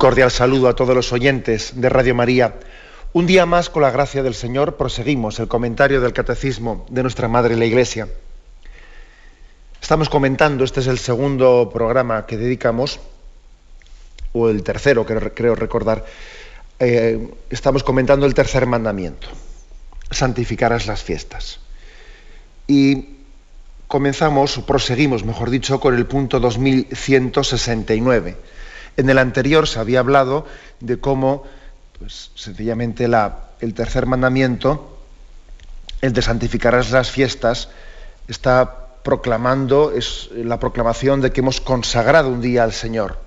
Cordial saludo a todos los oyentes de Radio María. Un día más, con la gracia del Señor, proseguimos el comentario del Catecismo de nuestra Madre la Iglesia. Estamos comentando, este es el segundo programa que dedicamos, o el tercero, creo, recordar, eh, estamos comentando el tercer mandamiento, santificarás las fiestas. Y comenzamos, proseguimos, mejor dicho, con el punto 2169 en el anterior se había hablado de cómo, pues, sencillamente, el tercer mandamiento, el de santificarás las fiestas, está proclamando, es la proclamación de que hemos consagrado un día al Señor.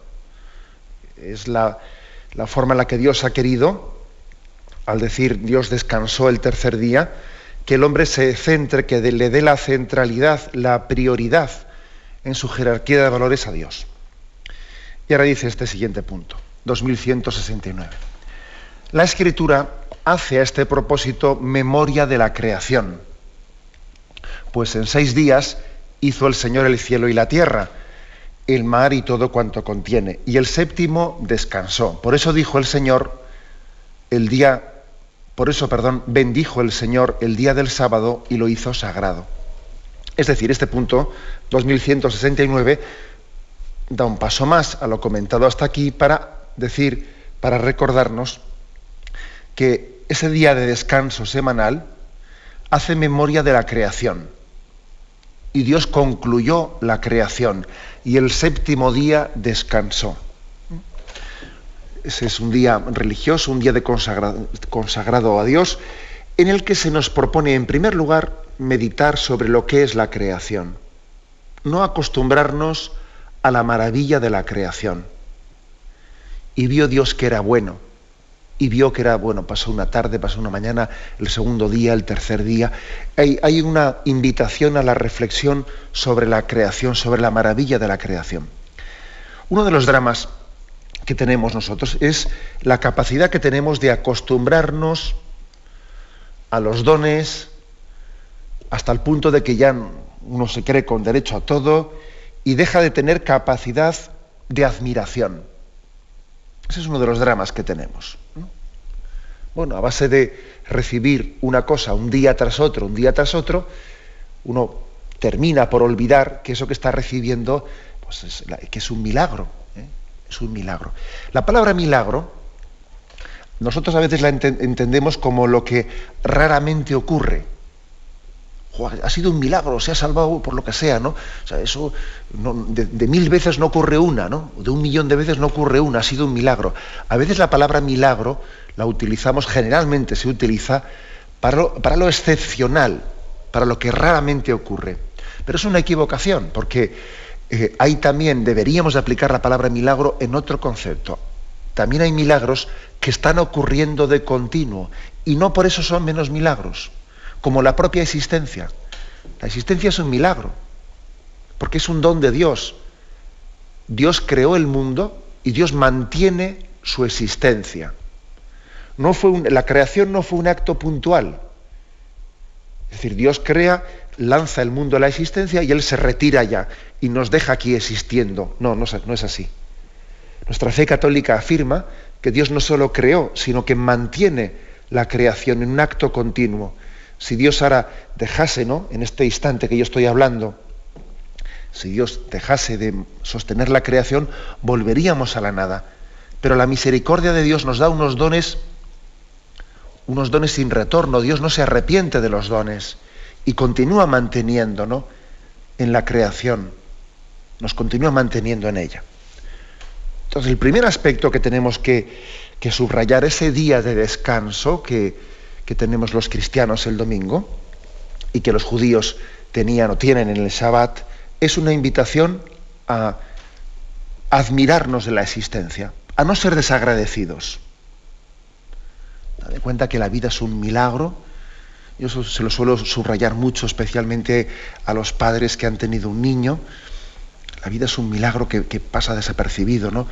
Es la, la forma en la que Dios ha querido, al decir Dios descansó el tercer día, que el hombre se centre, que le dé la centralidad, la prioridad en su jerarquía de valores a Dios. Y ahora dice este siguiente punto, 2169. La escritura hace a este propósito memoria de la creación, pues en seis días hizo el Señor el cielo y la tierra, el mar y todo cuanto contiene, y el séptimo descansó. Por eso dijo el Señor el día, por eso, perdón, bendijo el Señor el día del sábado y lo hizo sagrado. Es decir, este punto 2169 da un paso más a lo comentado hasta aquí para decir, para recordarnos que ese día de descanso semanal hace memoria de la creación. Y Dios concluyó la creación y el séptimo día descansó. Ese es un día religioso, un día de consagrado, consagrado a Dios, en el que se nos propone, en primer lugar, meditar sobre lo que es la creación. No acostumbrarnos a la maravilla de la creación. Y vio Dios que era bueno. Y vio que era bueno. Pasó una tarde, pasó una mañana, el segundo día, el tercer día. Hay, hay una invitación a la reflexión sobre la creación, sobre la maravilla de la creación. Uno de los dramas que tenemos nosotros es la capacidad que tenemos de acostumbrarnos a los dones hasta el punto de que ya uno se cree con derecho a todo y deja de tener capacidad de admiración. Ese es uno de los dramas que tenemos. Bueno, a base de recibir una cosa un día tras otro, un día tras otro, uno termina por olvidar que eso que está recibiendo pues es, que es un milagro. ¿eh? Es un milagro. La palabra milagro, nosotros a veces la entendemos como lo que raramente ocurre ha sido un milagro, se ha salvado por lo que sea, ¿no? O sea, eso de, mil veces no ocurre una, ¿no? De un millón de veces no ocurre una, ha sido un milagro. A veces la palabra milagro la utilizamos, generalmente se utiliza para lo, excepcional, para lo que raramente ocurre. Pero es una equivocación, porque eh, ahí también deberíamos de aplicar la palabra milagro en otro concepto. También hay milagros que están ocurriendo de continuo y no por eso son menos milagros como la propia existencia. La existencia es un milagro, porque es un don de Dios. Dios creó el mundo y Dios mantiene su existencia. No fue la creación no fue un acto puntual. Es decir, Dios crea, lanza el mundo a la existencia y Él se retira ya y nos deja aquí existiendo. No, no, no es así. Nuestra fe católica afirma que Dios no solo creó, sino que mantiene la creación en un acto continuo si Dios ahora dejase, ¿no? En este instante que yo estoy hablando, si Dios dejase de sostener la creación, volveríamos a la nada. Pero la misericordia de Dios nos da unos dones, unos dones sin retorno. Dios no se arrepiente de los dones y continúa manteniendo, ¿no? En la creación, nos continúa manteniendo en ella. Entonces, el primer aspecto que tenemos que, que subrayar, ese día de descanso que, que tenemos los cristianos el domingo y que los judíos tenían o tienen en el Shabbat, es una invitación a, admirarnos de la existencia, a no ser desagradecidos. de cuenta que la vida es un milagro. Yo eso se lo suelo subrayar mucho, especialmente a los padres que han tenido un niño. La vida es un milagro que, pasa desapercibido, ¿no?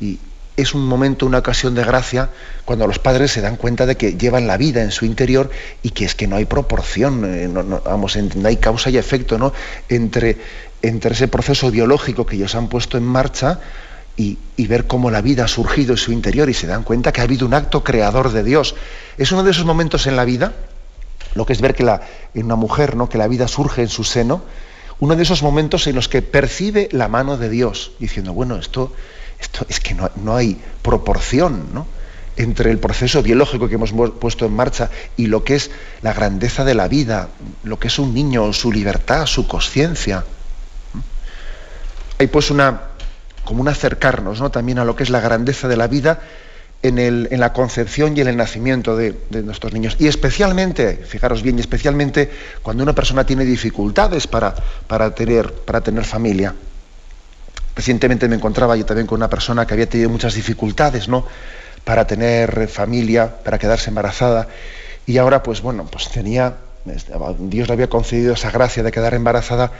Y es un momento, una ocasión de gracia cuando los padres se dan cuenta de que llevan la vida en su interior y que es que no hay proporción, eh, no, vamos, no hay causa y efecto, ¿no? Entre, entre ese proceso biológico que ellos han puesto en marcha y, ver cómo la vida ha surgido en su interior y se dan cuenta que ha habido un acto creador de Dios. Es uno de esos momentos en la vida, lo que es ver que la, en una mujer, ¿no? que la vida surge en su seno, uno de esos momentos en los que percibe la mano de Dios, diciendo, bueno, esto, esto es que no, no hay proporción ¿no? entre el proceso biológico que hemos puesto en marcha y lo que es la grandeza de la vida, lo que es un niño, su libertad, su conciencia. Hay pues una, como un acercarnos ¿no? también a lo que es la grandeza de la vida en, el, en la concepción y en el nacimiento de, nuestros niños. Y especialmente, fijaros bien, y especialmente cuando una persona tiene dificultades para, para, tener, para tener familia. Recientemente me encontraba yo también con una persona que había tenido muchas dificultades ¿no? para tener familia, para quedarse embarazada. Y ahora, pues bueno, pues tenía, Dios le había concedido esa gracia de quedar embarazada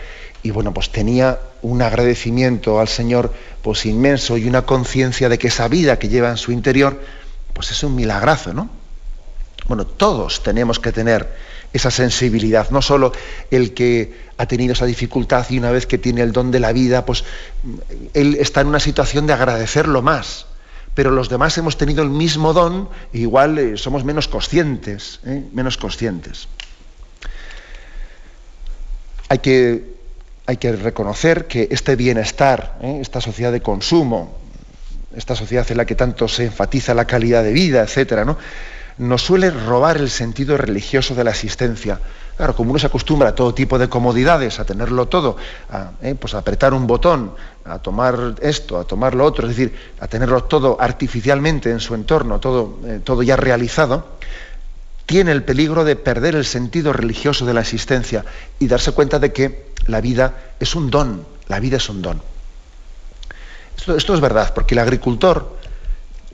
y bueno, pues tenía un agradecimiento al Señor pues inmenso y una conciencia de que esa vida que lleva en su interior, pues es un milagrazo, ¿no? Bueno, todos tenemos que tener esa sensibilidad, no solo el que ha tenido esa dificultad y una vez que tiene el don de la vida, pues él está en una situación de agradecerlo más, pero los demás hemos tenido el mismo don, igual eh, somos menos conscientes, ¿eh? menos conscientes. Hay que hay que reconocer que este bienestar, ¿eh? esta sociedad de consumo, esta sociedad en la que tanto se enfatiza la calidad de vida, etcétera, ¿no? Nos suele robar el sentido religioso de la existencia. Claro, como uno se acostumbra a todo tipo de comodidades, a tenerlo todo, a, ¿eh? pues apretar un botón, a tomar esto, a tomar lo otro, es decir, a tenerlo todo artificialmente en su entorno, todo, eh, todo ya realizado, tiene el peligro de perder el sentido religioso de la existencia y darse cuenta de que la vida es un don, la vida es un don. Esto, es verdad, porque el agricultor,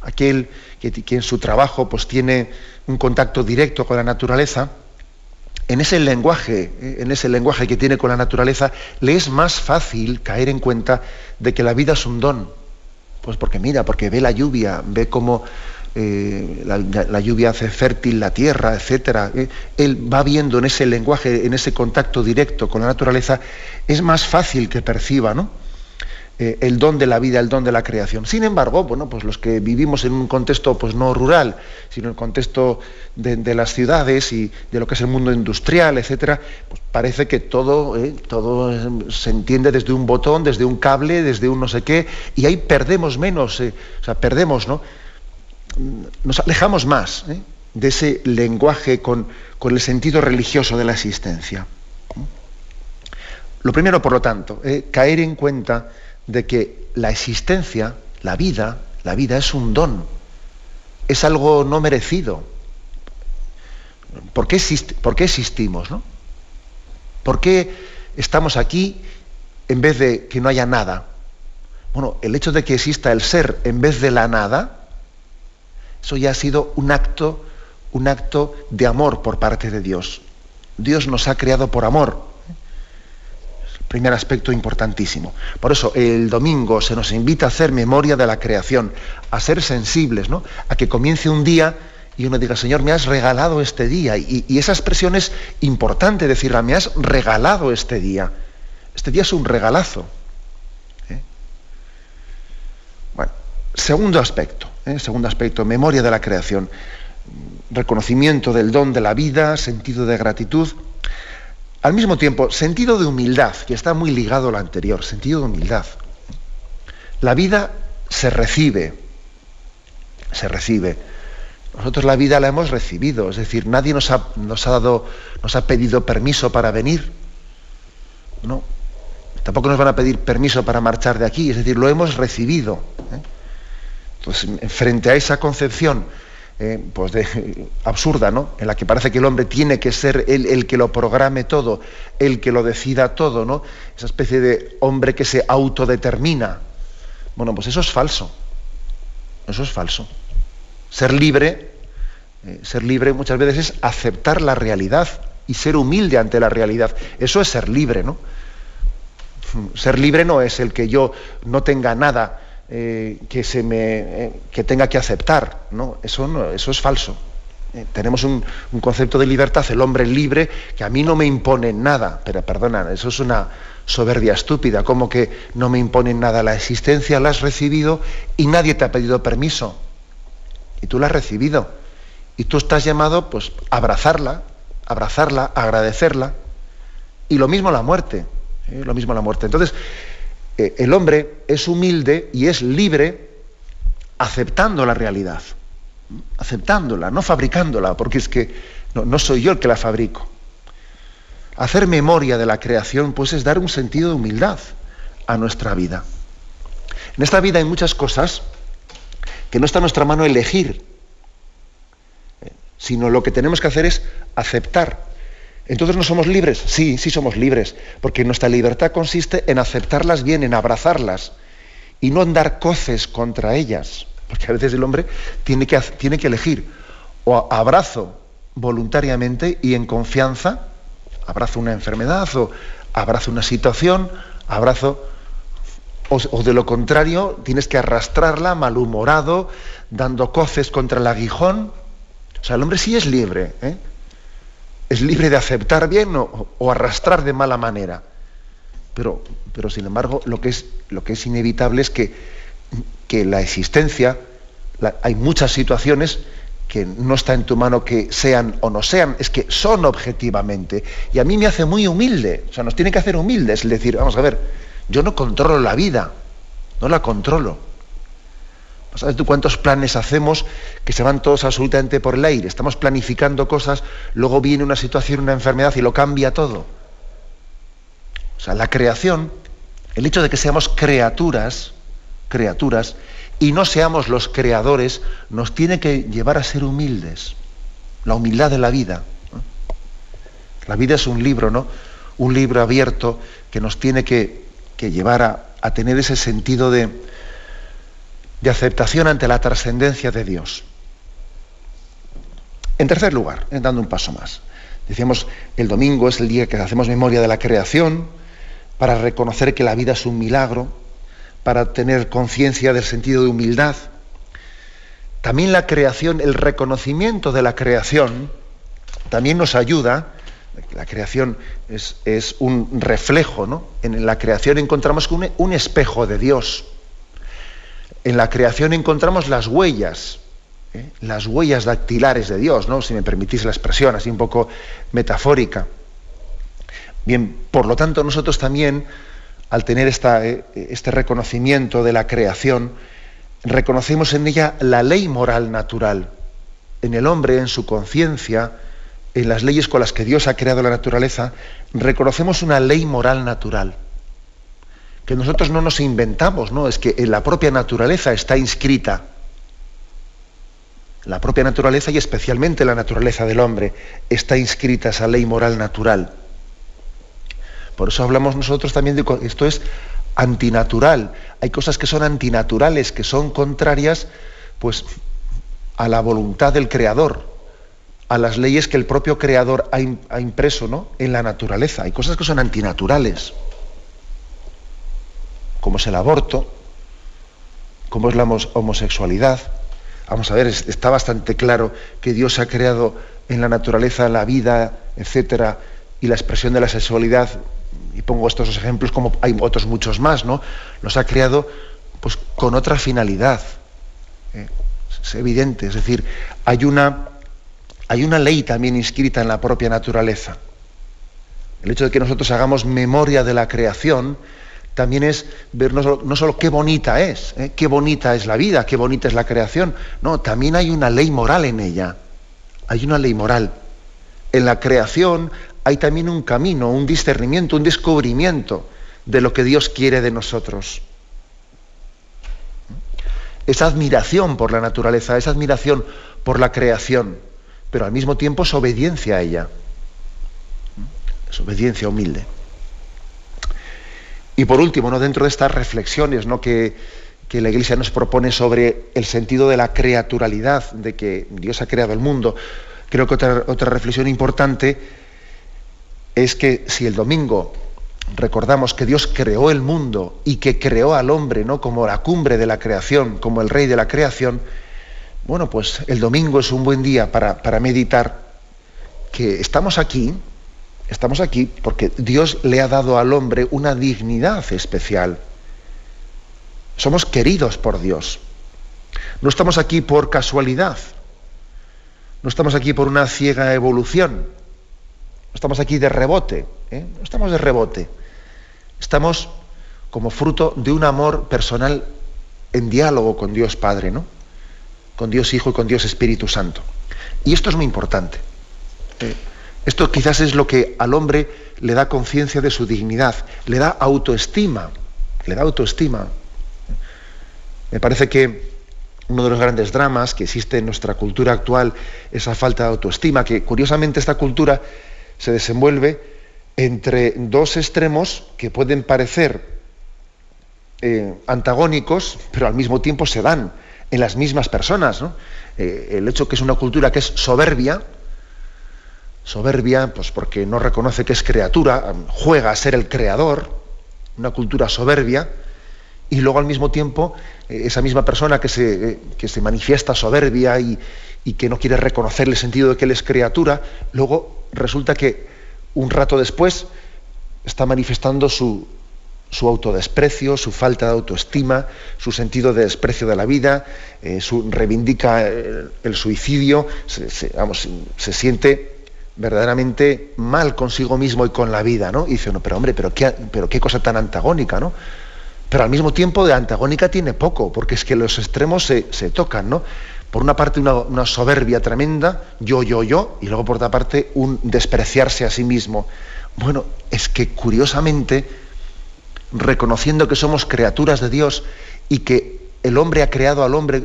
aquel que, en su trabajo pues, tiene un contacto directo con la naturaleza, en ese lenguaje, eh, en ese lenguaje que tiene con la naturaleza, le es más fácil caer en cuenta de que la vida es un don. Pues porque mira, porque ve la lluvia, ve cómo eh, la, lluvia hace fértil la tierra, etc. Eh, él va viendo en ese lenguaje, en ese contacto directo con la naturaleza, es más fácil que perciba ¿no? Eh, el don de la vida, el don de la creación. Sin embargo, bueno, pues los que vivimos en un contexto pues, no rural, sino en el contexto de, las ciudades y de lo que es el mundo industrial, etc., pues parece que todo, todo se entiende desde un botón, desde un cable, desde un no sé qué, y ahí perdemos menos, o sea, perdemos, ¿no? nos alejamos más ¿eh? de ese lenguaje con, el sentido religioso de la existencia. Lo primero, por lo tanto, eh, caer en cuenta de que la existencia, la vida, la vida es un don, es algo no merecido. ¿Por qué, existimos? ¿no? ¿Por qué estamos aquí en vez de que no haya nada? Bueno, el hecho de que exista el ser en vez de la nada, eso ya ha sido un acto, un acto de amor por parte de Dios. Dios nos ha creado por amor. Primer aspecto importantísimo. Por eso el domingo se nos invita a hacer memoria de la creación, a ser sensibles, ¿no? A que comience un día y uno diga, Señor, me has regalado este día. Y, esa expresión es importante decirla, me has regalado este día. Este día es un regalazo. ¿eh? Bueno, segundo aspecto. ¿eh? Segundo aspecto, memoria de la creación, reconocimiento del don de la vida, sentido de gratitud. Al mismo tiempo, sentido de humildad, que está muy ligado a lo anterior, sentido de humildad. La vida se recibe, se recibe. Nosotros la vida la hemos recibido, es decir, nadie nos ha, nos ha dado, nos ha pedido permiso para venir. No. Tampoco nos van a pedir permiso para marchar de aquí, es decir, lo hemos recibido. ¿eh? Entonces, frente a esa concepción eh, pues absurda, ¿no? En la que parece que el hombre tiene que ser el, que lo programe todo, el que lo decida todo, ¿no? Esa especie de hombre que se autodetermina. Bueno, pues eso es falso. Eso es falso. Ser libre, eh, ser libre muchas veces es aceptar la realidad y ser humilde ante la realidad. Eso es ser libre, ¿no? Ser libre no es el que yo no tenga nada eh, que, se me, eh, que tenga que aceptar, ¿no? Eso, no, eso es falso. Eh, tenemos un, concepto de libertad, el hombre libre, que a mí no me impone nada, pero perdona, eso es una soberbia estúpida, como que no me imponen nada la existencia, la has recibido y nadie te ha pedido permiso. Y tú la has recibido. Y tú estás llamado pues, a abrazarla, abrazarla, agradecerla. Y lo mismo la muerte. Lo mismo la muerte. Entonces, el hombre es humilde y es libre aceptando la realidad aceptándola, no fabricándola, porque es que no, soy yo el que la fabrico. Hacer memoria de la creación, pues es dar un sentido de humildad a nuestra vida. En esta vida hay muchas cosas que no está en nuestra mano elegir, eh, sino lo que tenemos que hacer es aceptar. Entonces no somos libres, sí, sí somos libres, porque nuestra libertad consiste en aceptarlas bien, en abrazarlas y no en dar coces contra ellas. Porque a veces el hombre tiene que, tiene que elegir o abrazo voluntariamente y en confianza, abrazo una enfermedad o abrazo una situación, abrazo, o, de lo contrario, tienes que arrastrarla malhumorado, dando coces contra el aguijón. O sea, el hombre sí es libre, ¿eh? Es libre de aceptar bien o, arrastrar de mala manera. Pero, pero sin embargo, lo que es, lo que es inevitable es que que la existencia, hay muchas situaciones que no está en tu mano que sean o no sean, es que son objetivamente. Y a mí me hace muy humilde, o sea, nos tiene que hacer humildes, es decir, vamos a ver, yo no controlo la vida, no la controlo. ¿Sabes tú cuántos planes hacemos que se van todos absolutamente por el aire? Estamos planificando cosas, luego viene una situación, una enfermedad y lo cambia todo. O sea, la creación, el hecho de que seamos criaturas, criaturas y no seamos los creadores, nos tiene que llevar a ser humildes. La humildad de la vida. La vida es un libro, ¿no? Un libro abierto que nos tiene que, llevar a, tener ese sentido de, de aceptación ante la trascendencia de Dios. En tercer lugar, dando un paso más, decíamos, el domingo es el día que hacemos memoria de la creación, para reconocer que la vida es un milagro, para tener conciencia del sentido de humildad. También la creación, el reconocimiento de la creación, también nos ayuda. La creación es, un reflejo, ¿no? En la creación encontramos un, un espejo de Dios. En la creación encontramos las huellas, ¿eh? las huellas dactilares de Dios, ¿no? Si me permitís la expresión así un poco metafórica. Bien, por lo tanto, nosotros también al tener eh, este reconocimiento de la creación, reconocemos en ella la ley moral natural, en el hombre, en su conciencia, en las leyes con las que Dios ha creado la naturaleza, reconocemos una ley moral natural, que nosotros no nos inventamos, ¿no? Es que en la propia naturaleza está inscrita. La propia naturaleza y especialmente la naturaleza del hombre está inscrita esa ley moral natural. Por eso hablamos nosotros también de esto es antinatural. Hay cosas que son antinaturales, que son contrarias pues a la voluntad del creador, a las leyes que el propio creador ha, impreso ¿no? en la naturaleza. Hay cosas que son antinaturales, como es el aborto, como es la homosexualidad. Vamos a ver, está bastante claro que Dios ha creado en la naturaleza la vida, etcétera, y la expresión de la sexualidad y pongo estos ejemplos como hay otros muchos más, ¿no? Los ha creado pues, con otra finalidad. ¿eh? Es evidente, es decir, hay una, hay una ley también inscrita en la propia naturaleza. El hecho de que nosotros hagamos memoria de la creación también es ver no solo, qué bonita es, ¿eh? qué bonita es la vida, qué bonita es la creación, no, también hay una ley moral en ella. Hay una ley moral. En la creación hay también un camino, un discernimiento, un descubrimiento de lo que Dios quiere de nosotros. Esa admiración por la naturaleza, esa admiración por la creación, pero al mismo tiempo es obediencia a ella. Es obediencia humilde. Y por último, ¿no? dentro de estas reflexiones ¿no? que, la Iglesia nos propone sobre el sentido de la creaturalidad, de que Dios ha creado el mundo. Creo que otra, reflexión importante es que si el domingo recordamos que Dios creó el mundo y que creó al hombre ¿no? como la cumbre de la creación, como el rey de la creación, bueno, pues el domingo es un buen día para meditar que estamos aquí, estamos aquí porque Dios le ha dado al hombre una dignidad especial. Somos queridos por Dios. No estamos aquí por casualidad. No estamos aquí por una ciega evolución. No estamos aquí de rebote. ¿eh? No estamos de rebote. Estamos como fruto de un amor personal en diálogo con Dios Padre, ¿no? Con Dios Hijo y con Dios Espíritu Santo. Y esto es muy importante. Eh, esto quizás es lo que al hombre le da conciencia de su dignidad, le da autoestima, le da autoestima. Me parece que uno de los grandes dramas que existe en nuestra cultura actual, esa falta de autoestima, que curiosamente esta cultura se desenvuelve entre dos extremos que pueden parecer eh, antagónicos, pero al mismo tiempo se dan en las mismas personas. Eh, el hecho que es una cultura que es soberbia, soberbia, pues porque no reconoce que es criatura, juega a ser el creador, una cultura soberbia, y luego al mismo tiempo eh, esa misma persona que se, que se manifiesta soberbia y, y, que no quiere reconocer el sentido de que él es criatura, luego resulta que un rato después está manifestando su, su autodesprecio, su falta de autoestima, su sentido de desprecio de la vida, eh, su, reivindica el, suicidio, vamos, se, siente verdaderamente mal consigo mismo y con la vida, ¿no? Y dice, no, pero hombre, pero qué, pero qué cosa tan antagónica, ¿no? Pero al mismo tiempo de antagónica tiene poco, porque es que los extremos se, se tocan, ¿no? por una parte una, soberbia tremenda, yo, yo, yo, y luego por otra parte un despreciarse a sí mismo. Bueno, es que curiosamente, reconociendo que somos criaturas de Dios y que el hombre ha creado al hombre,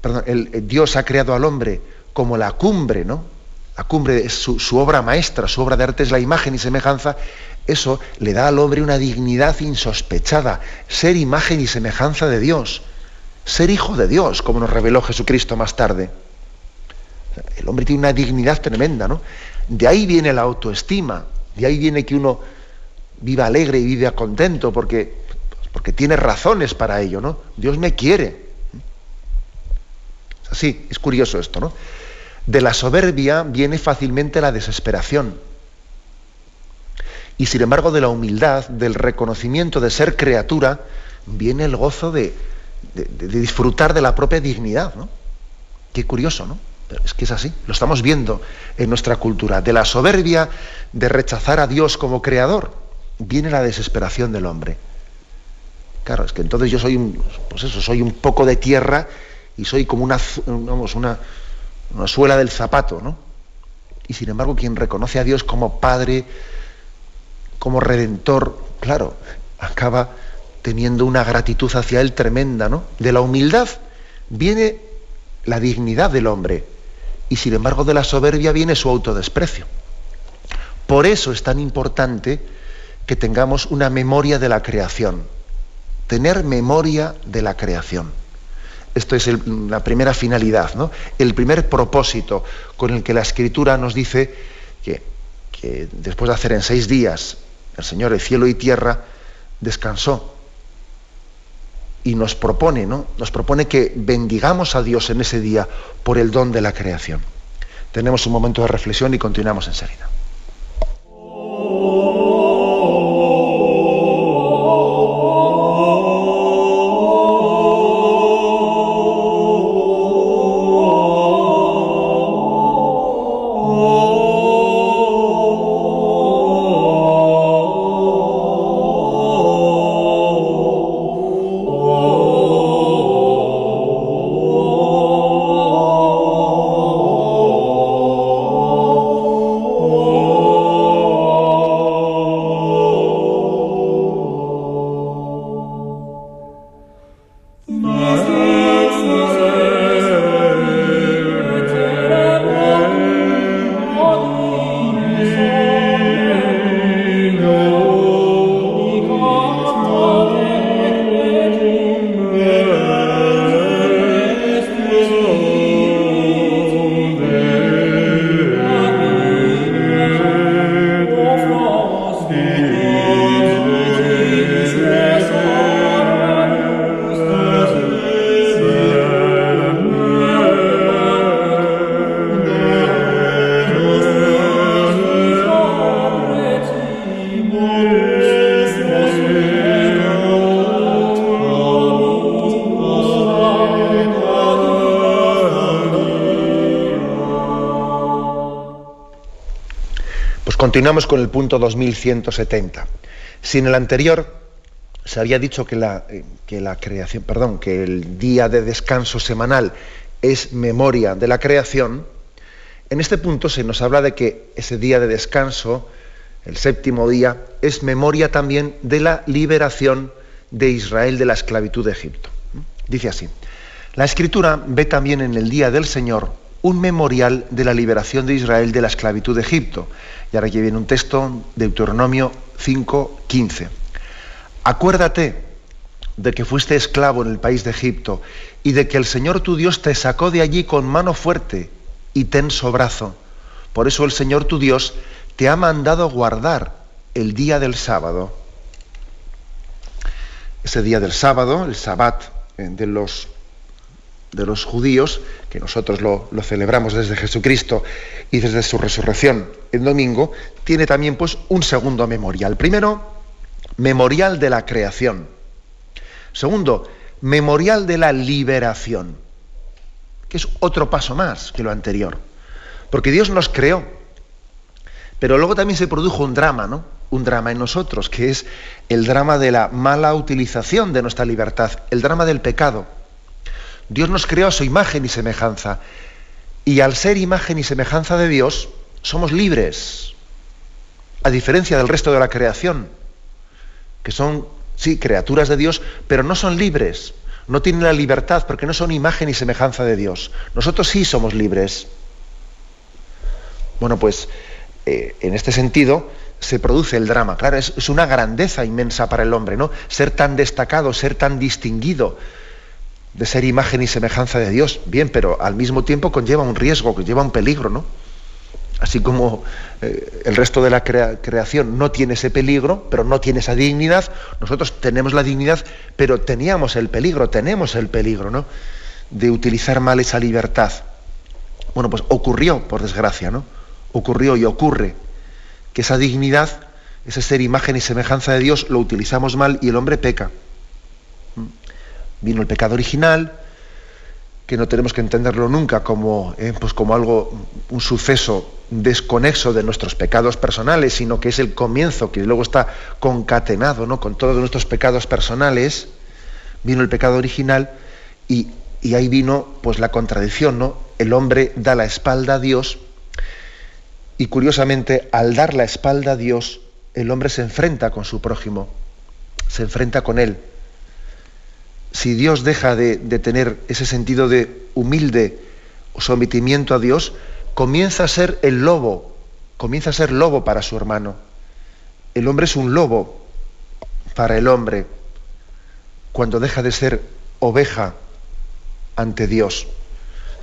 perdón, el Dios ha creado al hombre como la cumbre, ¿no? La cumbre es su, obra maestra, su obra de arte es la imagen y semejanza, eso le da al hombre una dignidad insospechada, ser imagen y semejanza de Dios ser hijo de Dios, como nos reveló Jesucristo más tarde. El hombre tiene una dignidad tremenda, ¿no? De ahí viene la autoestima, de ahí viene que uno viva alegre y viva contento, porque, porque tiene razones para ello, ¿no? Dios me quiere. Así, es curioso esto, ¿no? De la soberbia viene fácilmente la desesperación. Y sin embargo, de la humildad, del reconocimiento de ser criatura, viene el gozo de, disfrutar de la propia dignidad, ¿no? Qué curioso, ¿no? Pero es que es así, lo estamos viendo en nuestra cultura. De la soberbia de rechazar a Dios como creador, viene la desesperación del hombre. Claro, es que entonces yo soy un, pues eso, soy un poco de tierra y soy como una, vamos, una, una suela del zapato, ¿no? Y sin embargo, quien reconoce a Dios como Padre, como Redentor, claro, acaba teniendo una gratitud hacia Él tremenda, ¿no? De la humildad viene la dignidad del hombre y sin embargo de la soberbia viene su autodesprecio. Por eso es tan importante que tengamos una memoria de la creación, tener memoria de la creación. Esto es la primera finalidad, ¿no? el primer propósito con el que la Escritura nos dice que, que después de hacer en seis días el Señor el cielo y tierra, descansó y nos propone, ¿no? Nos propone que bendigamos a Dios en ese día por el don de la creación. Tenemos un momento de reflexión y continuamos enseguida. Continuamos con el punto 2170. Si en el anterior se había dicho eh, que la creación, perdón, que el día de descanso semanal es memoria de la creación, en este punto se nos habla de que ese día de descanso, el séptimo día, es memoria también de la liberación de Israel de la esclavitud de Egipto. Dice así, la escritura ve también en el día del Señor un memorial de la liberación de Israel de la esclavitud de Egipto. Y ahora aquí viene un texto, de Deuteronomio 5, 15. Acuérdate de que fuiste esclavo en el país de Egipto y de que el Señor tu Dios te sacó de allí con mano fuerte y tenso brazo. Por eso el Señor tu Dios te ha mandado guardar el día del sábado. Ese día del sábado, el sabbat eh, de los, de los judíos, que nosotros lo, celebramos desde Jesucristo y desde su resurrección el domingo, tiene también pues un segundo memorial. Primero, memorial de la creación. Segundo, memorial de la liberación, que es otro paso más que lo anterior. Porque Dios nos creó, pero luego también se produjo un drama, ¿no? Un drama en nosotros, que es el drama de la mala utilización de nuestra libertad, el drama del pecado. Dios nos creó a su imagen y semejanza, y al ser imagen y semejanza de Dios, somos libres, a diferencia del resto de la creación que son, sí, criaturas de Dios, pero no son libres, no tienen la libertad porque no son imagen y semejanza de Dios. Nosotros sí somos libres. Bueno, pues eh, en este sentido se produce el drama. Claro, es, es, una grandeza inmensa para el hombre, ¿no? Ser tan destacado, ser tan distinguido, de ser imagen y semejanza de Dios. Bien, pero al mismo tiempo conlleva un riesgo, conlleva un peligro, ¿no? Así como eh, el resto de la creación no tiene ese peligro, pero no tiene esa dignidad, nosotros tenemos la dignidad, pero teníamos el peligro, tenemos el peligro, ¿no? De utilizar mal esa libertad. Bueno, pues ocurrió, por desgracia, ¿no? Ocurrió y ocurre que esa dignidad, ese ser imagen y semejanza de Dios, lo utilizamos mal y el hombre peca. Vino el pecado original, que no tenemos que entenderlo nunca como, eh, pues como algo, un suceso desconexo de nuestros pecados personales, sino que es el comienzo, que luego está concatenado ¿no? con todos nuestros pecados personales, vino el pecado original y, y, ahí vino pues la contradicción, ¿no? El hombre da la espalda a Dios y curiosamente al dar la espalda a Dios, el hombre se enfrenta con su prójimo, se enfrenta con él si Dios deja de, tener ese sentido de humilde sometimiento a Dios, comienza a ser el lobo, comienza a ser lobo para su hermano. El hombre es un lobo para el hombre cuando deja de ser oveja ante Dios.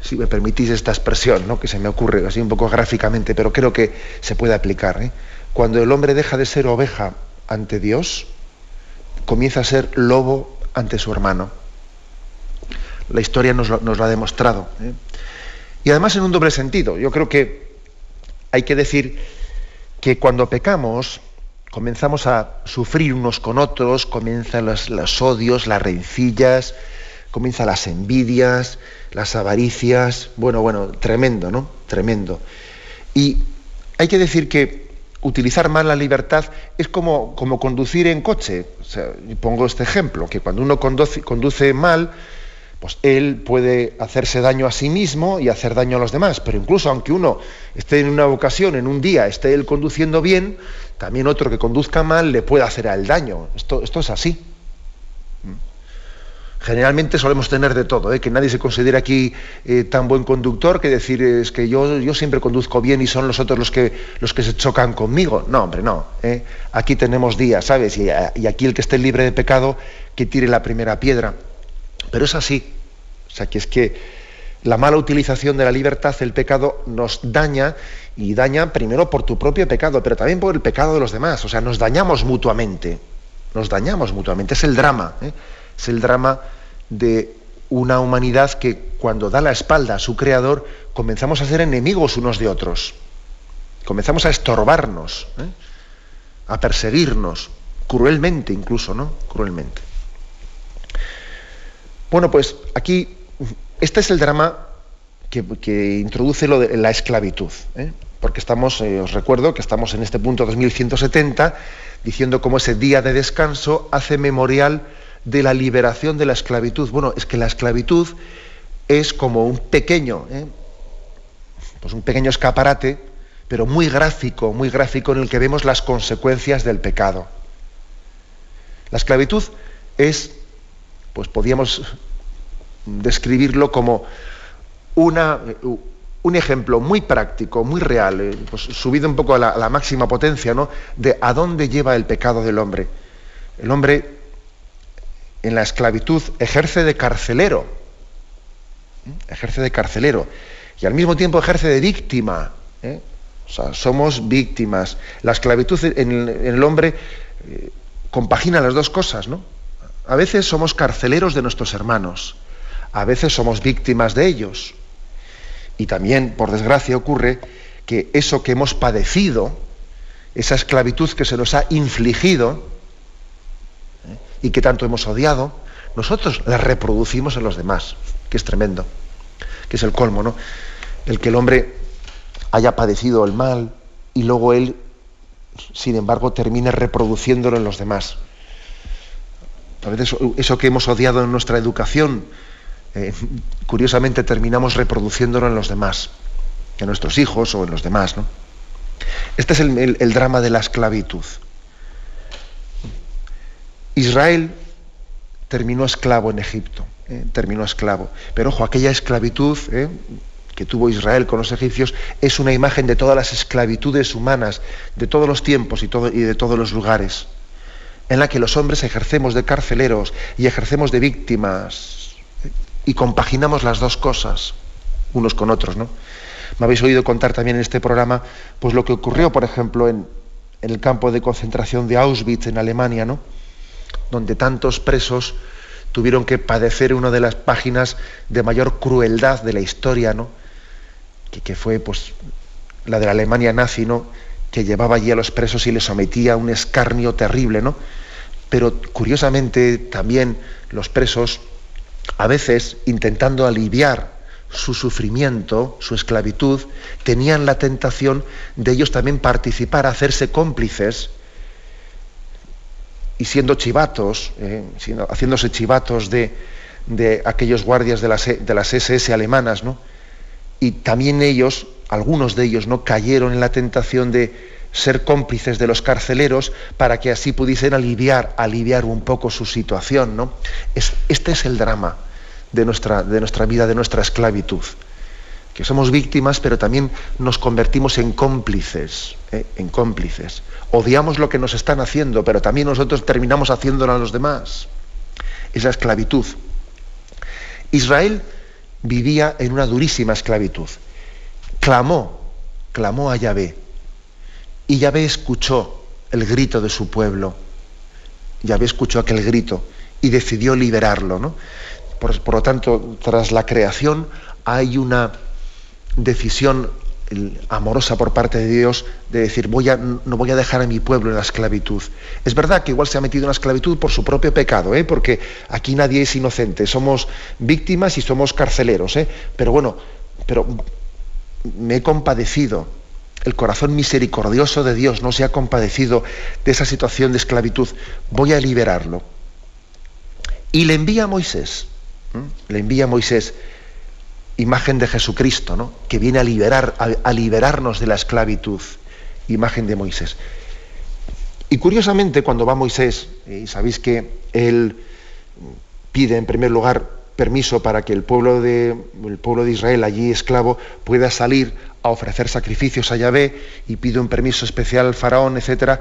Si me permitís esta expresión, ¿no? que se me ocurre así un poco gráficamente, pero creo que se puede aplicar. ¿eh? Cuando el hombre deja de ser oveja ante Dios, comienza a ser lobo ante su hermano. La historia nos lo, ha demostrado. ¿eh? Y además en un doble sentido. Yo creo que hay que decir que cuando pecamos comenzamos a sufrir unos con otros, comienzan los, odios, las rencillas, comienzan las envidias, las avaricias. Bueno, bueno, tremendo, ¿no? Tremendo. Y hay que decir que utilizar mal la libertad es como, como conducir en coche. pongo este ejemplo, que cuando uno conduce, conduce mal, pues él puede hacerse daño a sí mismo y hacer daño a los demás. Pero incluso aunque uno esté en una ocasión, en un día, esté él conduciendo bien, también otro que conduzca mal le puede hacer al daño. Esto, esto es así generalmente solemos tener de todo, ¿eh? que nadie se considere aquí eh, tan buen conductor que decir es que yo, siempre conduzco bien y son los otros los que, los que se chocan conmigo. No, hombre, no. ¿eh? Aquí tenemos días, ¿sabes? Y, aquí el que esté libre de pecado, que tire la primera piedra. Pero es así. O sea, que es que la mala utilización de la libertad, el pecado, nos daña y daña primero por tu propio pecado, pero también por el pecado de los demás. O sea, nos dañamos mutuamente. Nos dañamos mutuamente. Es el drama. Es el drama de una humanidad que cuando da la espalda a su creador comenzamos a ser enemigos unos de otros. Comenzamos a estorbarnos, ¿eh? a perseguirnos, cruelmente incluso, ¿no? Cruelmente. Bueno, pues aquí, este es el drama que, introduce lo de la esclavitud. ¿eh? porque estamos, eh, os recuerdo que estamos en este punto 2170, diciendo cómo ese día de descanso hace memorial de la liberación de la esclavitud. Bueno, es que la esclavitud es como un pequeño, ¿eh? pues un pequeño escaparate, pero muy gráfico, muy gráfico en el que vemos las consecuencias del pecado. La esclavitud es, pues podríamos describirlo como una, un ejemplo muy práctico, muy real, eh, pues subido un poco a la, máxima potencia, ¿no? de a dónde lleva el pecado del hombre. El hombre en la esclavitud ejerce de carcelero, ejerce de carcelero, y al mismo tiempo ejerce de víctima. ¿eh? O sea, somos víctimas. La esclavitud en el, hombre eh, compagina las dos cosas, ¿no? A veces somos carceleros de nuestros hermanos, a veces somos víctimas de ellos. Y también, por desgracia, ocurre que eso que hemos padecido, esa esclavitud que se nos ha infligido ¿eh? Y que tanto hemos odiado, nosotros la reproducimos en los demás, que es tremendo, que es el colmo, ¿no? El que el hombre haya padecido el mal y luego él, sin embargo, termine reproduciéndolo en los demás. A veces eso que hemos odiado en nuestra educación, eh, curiosamente terminamos reproduciéndolo en los demás, en nuestros hijos o en los demás. ¿no? Este es el, drama de la esclavitud. Israel terminó esclavo en Egipto, eh, terminó esclavo. Pero ojo, aquella esclavitud eh, que tuvo Israel con los egipcios es una imagen de todas las esclavitudes humanas, de todos los tiempos y, de todos los lugares, en la que los hombres ejercemos de carceleros y ejercemos de víctimas, y compaginamos las dos cosas, unos con otros, ¿no? Me habéis oído contar también en este programa, pues lo que ocurrió, por ejemplo, en, el campo de concentración de Auschwitz en Alemania, ¿no? Donde tantos presos tuvieron que padecer una de las páginas de mayor crueldad de la historia, ¿no? Que, que fue, pues, la de la Alemania nazi, ¿no? Que llevaba allí a los presos y les sometía a un escarnio terrible, ¿no? Pero curiosamente también los presos a veces intentando aliviar su sufrimiento, su esclavitud, tenían la tentación de ellos también participar, hacerse cómplices y siendo chivatos, eh, haciéndose chivatos de, aquellos guardias de las, de las SS alemanas, ¿no? Y también ellos, algunos de ellos, ¿no? cayeron en la tentación de ser cómplices de los carceleros para que así pudiesen aliviar, aliviar un poco su situación. ¿no? este es el drama de nuestra, de nuestra vida, de nuestra esclavitud. Que somos víctimas, pero también nos convertimos en cómplices, ¿eh? en cómplices. Odiamos lo que nos están haciendo, pero también nosotros terminamos haciéndolo a los demás. Es la esclavitud. Israel vivía en una durísima esclavitud. Clamó, clamó a Yahvé y Yahvé escuchó el grito de su pueblo. Yahvé escuchó aquel grito y decidió liberarlo. ¿no? Por, lo tanto, tras la creación hay una decisión amorosa por parte de Dios de decir voy a, no voy a dejar a mi pueblo en la esclavitud. Es verdad que igual se ha metido en la esclavitud por su propio pecado, ¿eh? porque aquí nadie es inocente, somos víctimas y somos carceleros, ¿eh? pero bueno, pero me he compadecido el corazón misericordioso de Dios no se ha compadecido de esa situación de esclavitud, voy a liberarlo. Y le envía a Moisés, le envía a Moisés, imagen de Jesucristo, ¿no? que viene a, liberar, a, liberarnos de la esclavitud, imagen de Moisés. Y curiosamente, cuando va Moisés, y sabéis que él pide en primer lugar permiso para que el pueblo de, el pueblo de Israel, allí esclavo, pueda salir a ofrecer sacrificios a Yahvé y pide un permiso especial al faraón, etc.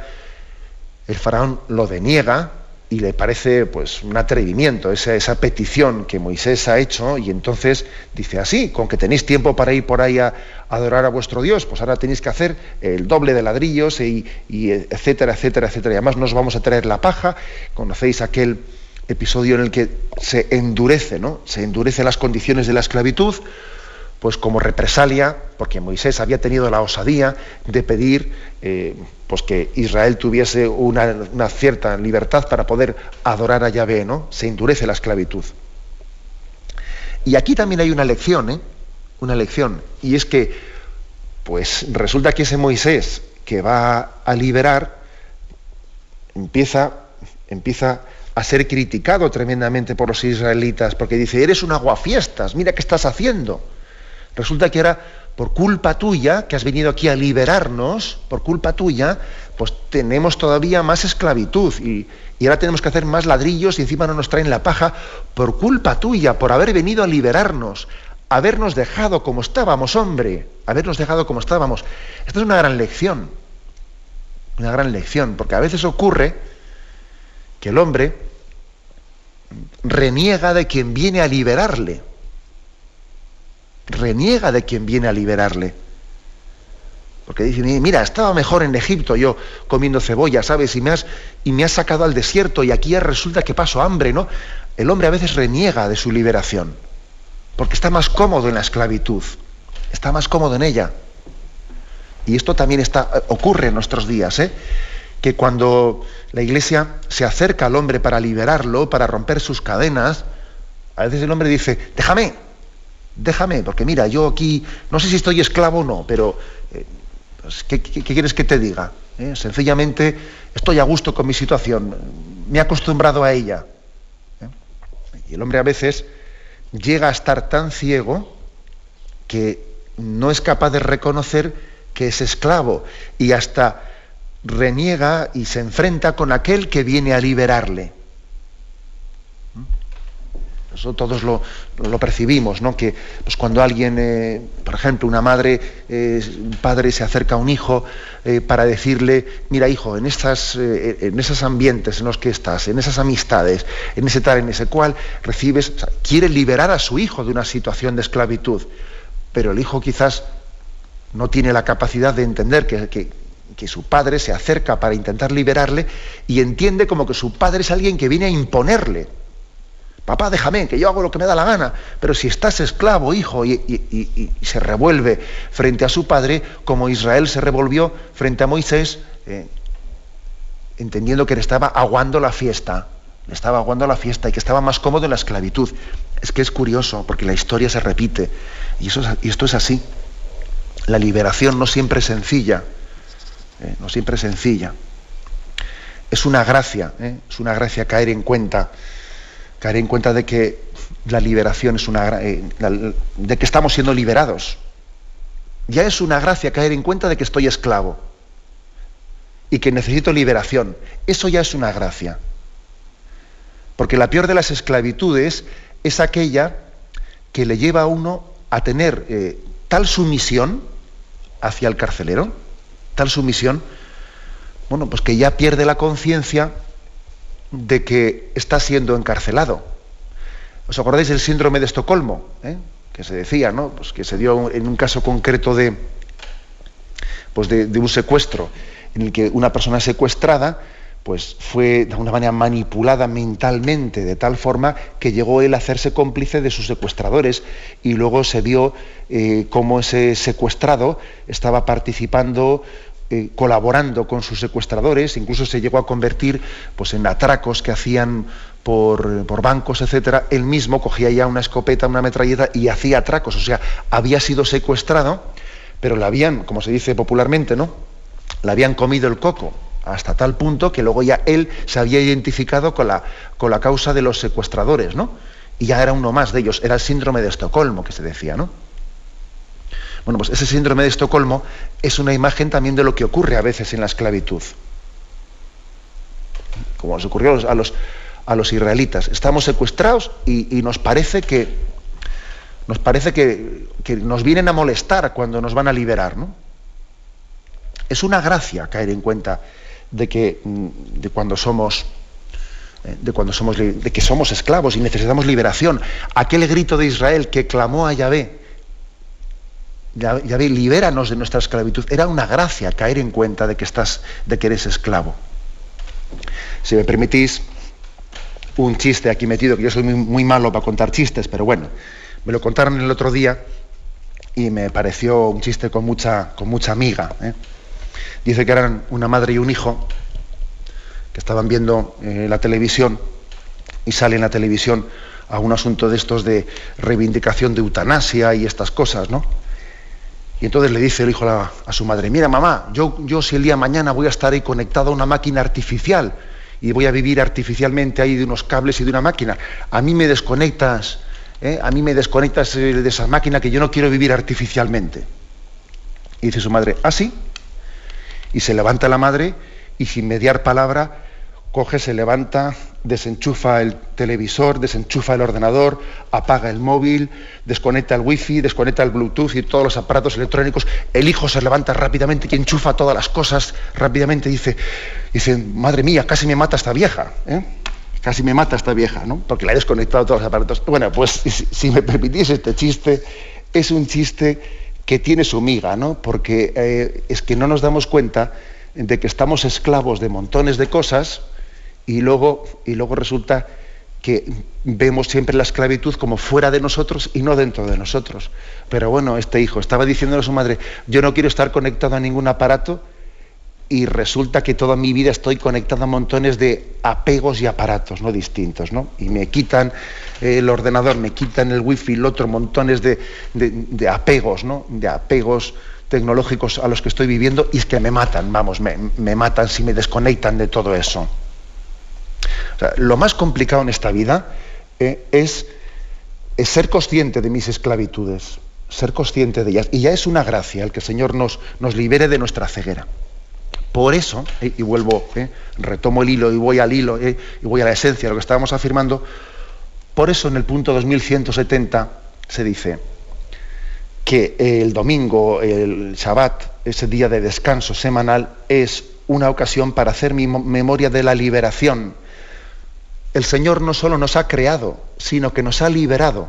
El faraón lo deniega y le parece pues un atrevimiento esa, esa petición que Moisés ha hecho y entonces dice así, con que tenéis tiempo para ir por ahí a, adorar a vuestro Dios, pues ahora tenéis que hacer el doble de ladrillos y, y etcétera, etcétera, etcétera. Y además nos vamos a traer la paja, conocéis aquel episodio en el que se endurece, ¿no? Se endurecen las condiciones de la esclavitud, pues como represalia, porque Moisés había tenido la osadía de pedir eh, pues que Israel tuviese una, cierta libertad para poder adorar a Yahvé, ¿no? Se endurece la esclavitud. Y aquí también hay una lección, ¿eh? Una lección, y es que Pues resulta que ese Moisés que va a liberar empieza, empieza a ser criticado tremendamente por los israelitas, porque dice, eres un aguafiestas, mira qué estás haciendo. Resulta que era por culpa tuya, que has venido aquí a liberarnos, por culpa tuya, pues tenemos todavía más esclavitud y, y ahora tenemos que hacer más ladrillos y encima no nos traen la paja, por culpa tuya, por haber venido a liberarnos, habernos dejado como estábamos, hombre, habernos dejado como estábamos. Esta es una gran lección, una gran lección, porque a veces ocurre que el hombre reniega de quien viene a liberarle. Reniega de quien viene a liberarle. Porque dice, mira, estaba mejor en Egipto yo comiendo cebolla, ¿sabes? Y me has, y me has sacado al desierto y aquí ya resulta que paso hambre, ¿no? El hombre a veces reniega de su liberación, porque está más cómodo en la esclavitud, está más cómodo en ella. Y esto también está, ocurre en nuestros días, ¿eh? que cuando la iglesia se acerca al hombre para liberarlo, para romper sus cadenas, a veces el hombre dice, déjame, déjame, porque mira, yo aquí, no sé si estoy esclavo o no, pero eh, pues, ¿qué, quieres que te diga? ¿Eh? Sencillamente estoy a gusto con mi situación, me he acostumbrado a ella. ¿eh? Y el hombre a veces llega a estar tan ciego que no es capaz de reconocer que es esclavo y hasta reniega y se enfrenta con aquel que viene a liberarle. Eso todos lo, percibimos, ¿no? Que pues cuando alguien, eh, por ejemplo, una madre, eh, un padre se acerca a un hijo eh, para decirle, mira hijo, en esas, en esos ambientes en los que estás, en esas amistades, en ese tal, en ese cual, recibes, quiere liberar a su hijo de una situación de esclavitud, pero el hijo quizás no tiene la capacidad de entender que, que su padre se acerca para intentar liberarle y entiende como que su padre es alguien que viene a imponerle. Papá, déjame, que yo hago lo que me da la gana. Pero si estás esclavo, hijo, y, se revuelve frente a su padre, como Israel se revolvió frente a Moisés, eh, entendiendo que le estaba aguando la fiesta, le estaba aguando la fiesta y que estaba más cómodo en la esclavitud. Es que es curioso, porque la historia se repite, y, esto es así. La liberación no siempre es sencilla. ¿eh? no siempre es sencilla. Es una gracia, ¿eh? es una gracia caer en cuenta, caer en cuenta de que la liberación es una eh, de que estamos siendo liberados. Ya es una gracia caer en cuenta de que estoy esclavo y que necesito liberación. Eso ya es una gracia. Porque la peor de las esclavitudes es aquella que le lleva a uno a tener tal sumisión hacia el carcelero, tal sumisión, bueno, pues que ya pierde la conciencia de que está siendo encarcelado. ¿Os acordáis del síndrome de Estocolmo? Eh? Que se decía, ¿no? Pues que se dio en un caso concreto de, pues de, un secuestro, en el que una persona secuestrada pues fue de alguna manera manipulada mentalmente de tal forma que llegó él a hacerse cómplice de sus secuestradores y luego se vio eh, cómo ese secuestrado estaba participando eh, colaborando con sus secuestradores, incluso se llegó a convertir pues, en atracos que hacían por, por, bancos, etcétera, él mismo cogía ya una escopeta, una metralleta y hacía atracos, o sea, había sido secuestrado, pero le habían, como se dice popularmente, ¿no? Le habían comido el coco hasta tal punto que luego ya él se había identificado con la, con la causa de los secuestradores, ¿no? Y ya era uno más de ellos, era el síndrome de Estocolmo que se decía, ¿no? Bueno, pues ese síndrome de Estocolmo es una imagen también de lo que ocurre a veces en la esclavitud. Como les ocurrió a los, a los israelitas. Estamos secuestrados y, nos parece que nos parece que, que, nos vienen a molestar cuando nos van a liberar, ¿no? Es una gracia caer en cuenta de que mm, de cuando somos eh, de cuando somos de que somos esclavos y necesitamos liberación. Aquel grito de Israel que clamó a Yahvé, Yahvé, libéranos de nuestra esclavitud. Era una gracia caer en cuenta de que estás, de que eres esclavo. Si me permitís un chiste aquí metido, que yo soy muy, malo para contar chistes, pero bueno, me lo contaron el otro día y me pareció un chiste con mucha, con mucha amiga. ¿eh? Dice que eran una madre y un hijo que estaban viendo eh, la televisión y sale en la televisión a un asunto de estos de reivindicación de eutanasia y estas cosas, ¿no? Y entonces le dice el hijo a, su madre, mira mamá, yo, si el día mañana voy a estar ahí conectado a una máquina artificial y voy a vivir artificialmente ahí de unos cables y de una máquina, a mí me desconectas, ¿eh? a mí me desconectas eh, de esa máquina que yo no quiero vivir artificialmente. Y dice su madre, ¿ah, sí? Y se levanta la madre y sin mediar palabra coge, se levanta, desenchufa el televisor, desenchufa el ordenador, apaga el móvil, desconecta el wifi, desconecta el bluetooth y todos los aparatos electrónicos. El hijo se levanta rápidamente y enchufa todas las cosas rápidamente y dice, dice madre mía, casi me mata esta vieja. ¿eh? Casi me mata esta vieja, ¿no? Porque la he desconectado todos los aparatos. Bueno, pues si, me permitís este chiste, es un chiste que tiene su miga, ¿no? Porque eh, es que no nos damos cuenta de que estamos esclavos de montones de cosas, y luego, y luego resulta que vemos siempre la esclavitud como fuera de nosotros y no dentro de nosotros. Pero bueno, este hijo estaba diciéndole a su madre, yo no quiero estar conectado a ningún aparato y resulta que toda mi vida estoy conectado a montones de apegos y aparatos no distintos, ¿no? Y me quitan el ordenador, me quitan el wifi, el otro, montones de, apegos, ¿no? De apegos tecnológicos a los que estoy viviendo y es que me matan, vamos, me matan si me desconectan de todo eso lo más complicado en esta vida eh, es, ser consciente de mis esclavitudes, ser consciente de ellas. Y ya es una gracia el que el Señor nos, libere de nuestra ceguera. Por eso, eh, y vuelvo, eh, retomo el hilo y voy al hilo y voy a la esencia de lo que estábamos afirmando, por eso en el punto 2170 se dice que el domingo, el Shabbat, ese día de descanso semanal, es una ocasión para hacer mi memoria de la liberación el Señor no solo nos ha creado, sino que nos ha liberado.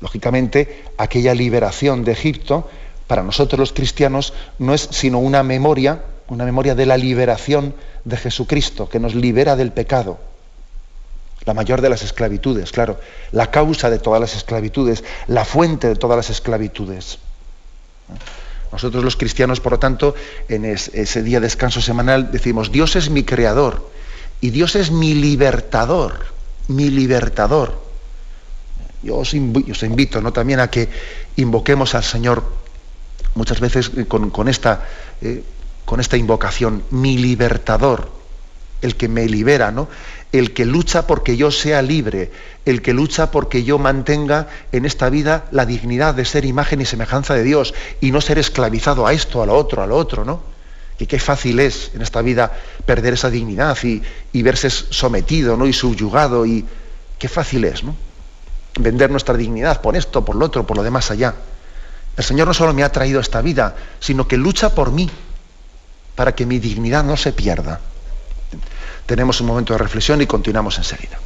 Lógicamente, aquella liberación de Egipto, para nosotros los cristianos, no es sino una memoria, una memoria de la liberación de Jesucristo, que nos libera del pecado. La mayor de las esclavitudes, claro, la causa de todas las esclavitudes, la fuente de todas las esclavitudes. Nosotros los cristianos, por lo tanto, en ese día de descanso semanal decimos, Dios es mi creador, y Dios es mi libertador, mi libertador. Yo os, invito, ¿no? también a que invoquemos al Señor muchas veces con, esta, eh, con esta invocación, mi libertador, el que me libera, ¿no? el que lucha porque yo sea libre, el que lucha porque yo mantenga en esta vida la dignidad de ser imagen y semejanza de Dios y no ser esclavizado a esto, a lo otro, a lo otro, ¿no? Y qué fácil es en esta vida perder esa dignidad y, verse sometido ¿no? y subyugado. Y qué fácil es, ¿no? Vender nuestra dignidad por esto, por lo otro, por lo demás allá. El Señor no solo me ha traído esta vida, sino que lucha por mí, para que mi dignidad no se pierda. Tenemos un momento de reflexión y continuamos enseguida.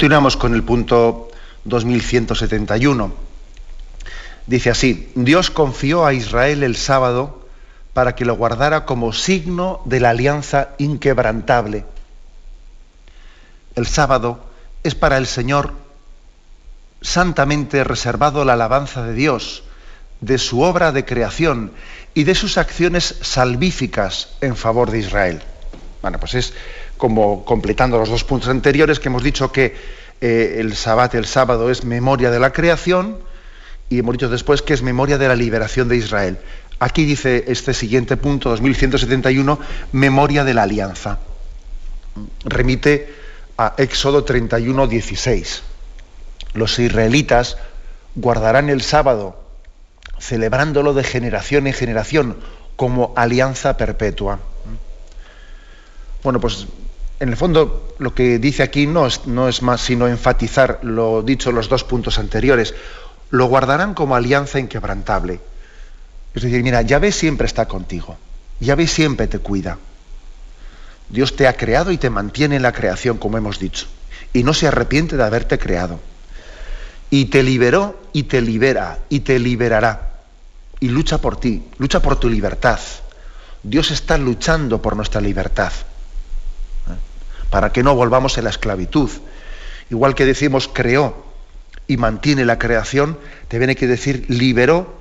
Continuamos con el punto 2171. Dice así, Dios confió a Israel el sábado para que lo guardara como signo de la alianza inquebrantable. El sábado es para el Señor santamente reservado la alabanza de Dios, de su obra de creación y de sus acciones salvíficas en favor de Israel. Bueno, pues es como completando los dos puntos anteriores que hemos dicho que eh, el sabbat, el sábado, es memoria de la creación y hemos dicho después que es memoria de la liberación de Israel. Aquí dice este siguiente punto, 2171, memoria de la alianza. Remite a Éxodo 31, 16. Los israelitas guardarán el sábado, celebrándolo de generación en generación, como alianza perpetua. Bueno, pues en el fondo lo que dice aquí no es, más sino enfatizar lo dicho en los dos puntos anteriores. Lo guardarán como alianza inquebrantable. Es decir, mira, Yahvé siempre está contigo. Yahvé siempre te cuida. Dios te ha creado y te mantiene en la creación, como hemos dicho. Y no se arrepiente de haberte creado. Y te liberó y te libera y te liberará. y lucha por ti, lucha por tu libertad. Dios está luchando por nuestra libertad. Para que no volvamos a la esclavitud. Igual que decimos creó y mantiene la creación, te viene que decir liberó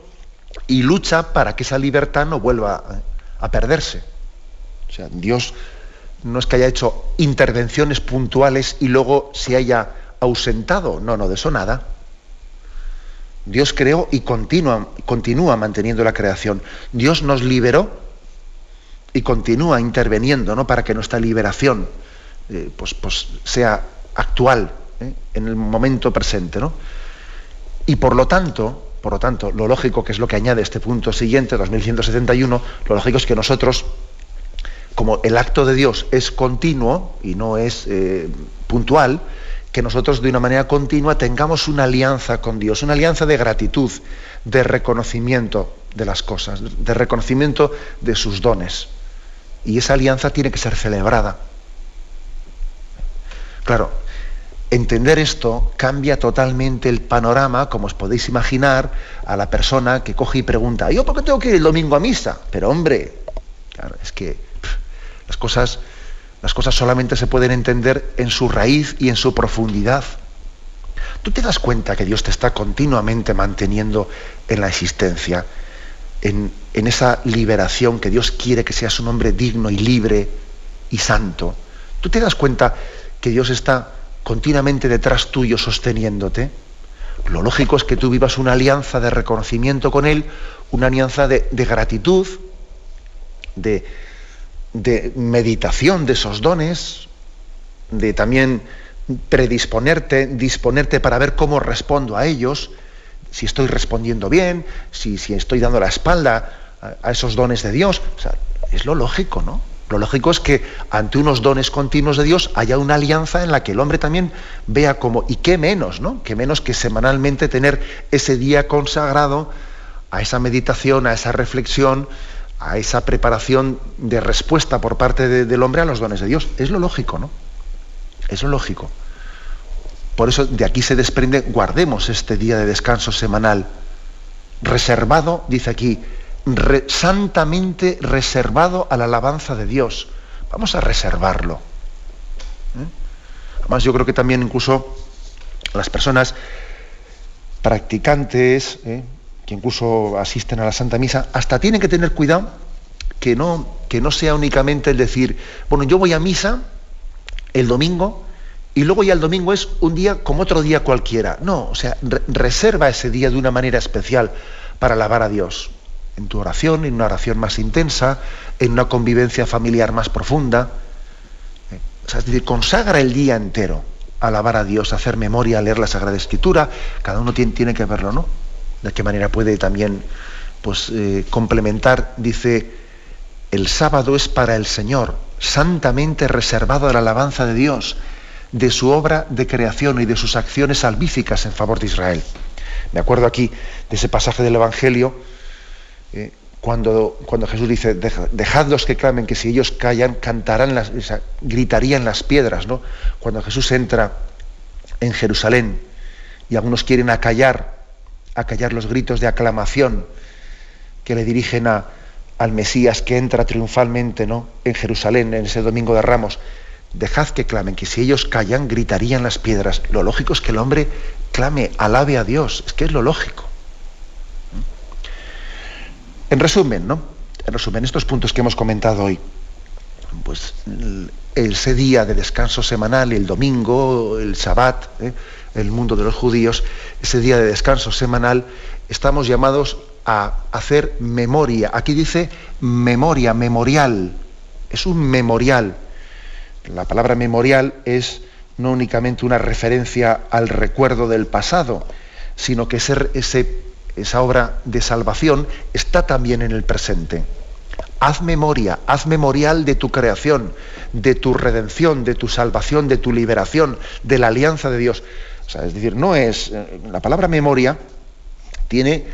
y lucha para que esa libertad no vuelva ¿eh? a perderse. O sea, Dios no es que haya hecho intervenciones puntuales y luego se haya ausentado. No, no, de eso nada. Dios creó y continúa, continúa manteniendo la creación. Dios nos liberó y continúa interviniendo ¿no? para que nuestra liberación eh, pues, pues, sea actual ¿eh? en el momento presente. ¿no? Y por lo tanto, por lo tanto, lo lógico que es lo que añade este punto siguiente, 2171, lo lógico es que nosotros, como el acto de Dios es continuo y no es eh, puntual, que nosotros de una manera continua tengamos una alianza con Dios, una alianza de gratitud, de reconocimiento de las cosas, de reconocimiento de sus dones. Y esa alianza tiene que ser celebrada. Claro, entender esto cambia totalmente el panorama, como os podéis imaginar, a la persona que coge y pregunta, ¿yo por qué tengo que ir el domingo a misa? Pero hombre, claro, es que las cosas las cosas solamente se pueden entender en su raíz y en su profundidad. Tú te das cuenta que Dios te está continuamente manteniendo en la existencia, en, esa liberación que Dios quiere que seas un hombre digno y libre y santo. Tú te das cuenta que Dios está continuamente detrás tuyo sosteniéndote. Lo lógico es que tú vivas una alianza de reconocimiento con Él, una alianza de gratitud, de, meditación de esos dones, de también predisponerte, disponerte para ver cómo respondo a ellos, si estoy respondiendo bien, si, si estoy dando la espalda a, esos dones de Dios. O sea, es lo lógico, ¿no? Lo lógico es que ante unos dones continuos de Dios haya una alianza en la que el hombre también vea como, y qué menos, ¿no? Qué menos que semanalmente tener ese día consagrado a esa meditación, a esa reflexión, a esa preparación de respuesta por parte del hombre a los dones de Dios. Es lo lógico, ¿no? Es lo lógico. Por eso de aquí se desprende, guardemos este día de descanso semanal, reservado, dice aquí, santamente reservado a la alabanza de Dios. Vamos a reservarlo. ¿eh? Además, yo creo que también incluso las personas practicantes, ¿eh? que incluso asisten a la Santa Misa, hasta tienen que tener cuidado que no, que no sea únicamente el decir, bueno, yo voy a misa el domingo y luego ya el domingo es un día como otro día cualquiera. No, o sea, reserva ese día de una manera especial para alabar a Dios. En tu oración, en una oración más intensa, en una convivencia familiar más profunda. Eh, o sea, es decir, consagra el día entero a alabar a Dios, a hacer memoria, a leer la Sagrada Escritura. Cada uno tiene, que verlo, ¿no? de qué manera puede también pues, eh, complementar, dice, el sábado es para el Señor, santamente reservado a la alabanza de Dios, de su obra de creación y de sus acciones salvíficas en favor de Israel. Me acuerdo aquí de ese pasaje del Evangelio, cuando, cuando, Jesús dice, dejadlos que clamen, que si ellos callan, cantarán, las, gritarían las piedras, ¿no? Cuando Jesús entra en Jerusalén y algunos quieren acallar a callar los gritos de aclamación que le dirigen a, al Mesías que entra triunfalmente ¿no? en Jerusalén en ese domingo de Ramos. Dejad que clamen, que si ellos callan, gritarían las piedras. Lo lógico es que el hombre clame, alabe a Dios. Es que es lo lógico. En resumen, ¿no? En resumen, estos puntos que hemos comentado hoy, pues ese día de descanso semanal, el domingo, el sabbat, ¿eh? el mundo de los judíos, ese día de descanso semanal, estamos llamados a hacer memoria. Aquí dice memoria, memorial. Es un memorial. La palabra memorial es no únicamente una referencia al recuerdo del pasado, sino que ese, esa obra de salvación está también en el presente. Haz memoria, haz memorial de tu creación, de tu redención, de tu salvación, de tu liberación, de la alianza de Dios es decir, no es. Eh, la palabra memoria tiene,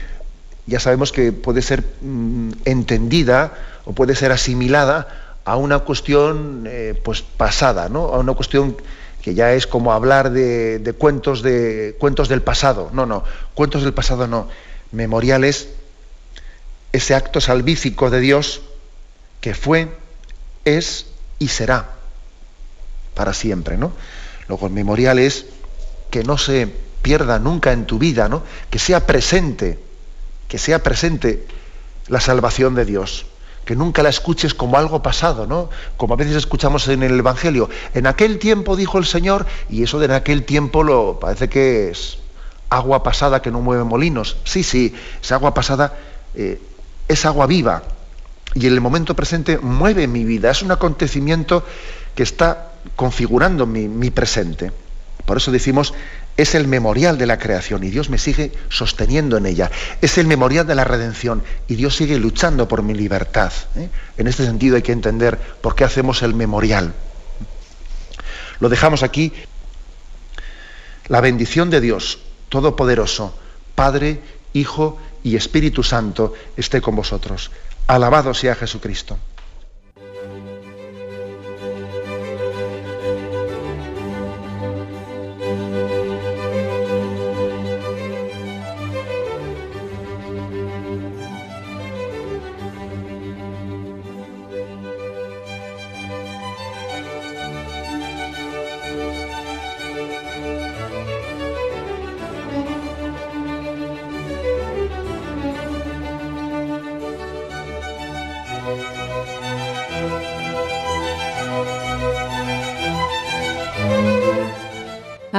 ya sabemos que puede ser mm, entendida o puede ser asimilada a una cuestión eh, pues pasada, ¿no? A una cuestión que ya es como hablar de, cuentos de cuentos del pasado. No, no, cuentos del pasado no. Memoriales ese acto salvífico de Dios que fue, es y será para siempre, ¿no? Luego el memorial es que no se pierda nunca en tu vida, ¿no? Que sea presente, que sea presente la salvación de Dios, que nunca la escuches como algo pasado, ¿no? Como a veces escuchamos en el Evangelio. En aquel tiempo dijo el Señor, y eso de en aquel tiempo lo parece que es agua pasada que no mueve molinos. Sí, sí, esa agua pasada eh, es agua viva. Y en el momento presente mueve mi vida. Es un acontecimiento que está configurando mi, presente. Por eso decimos, es el memorial de la creación y Dios me sigue sosteniendo en ella. Es el memorial de la redención y Dios sigue luchando por mi libertad. ¿eh? En este sentido hay que entender por qué hacemos el memorial. Lo dejamos aquí. La bendición de Dios Todopoderoso, Padre, Hijo y Espíritu Santo, esté con vosotros. Alabado sea Jesucristo.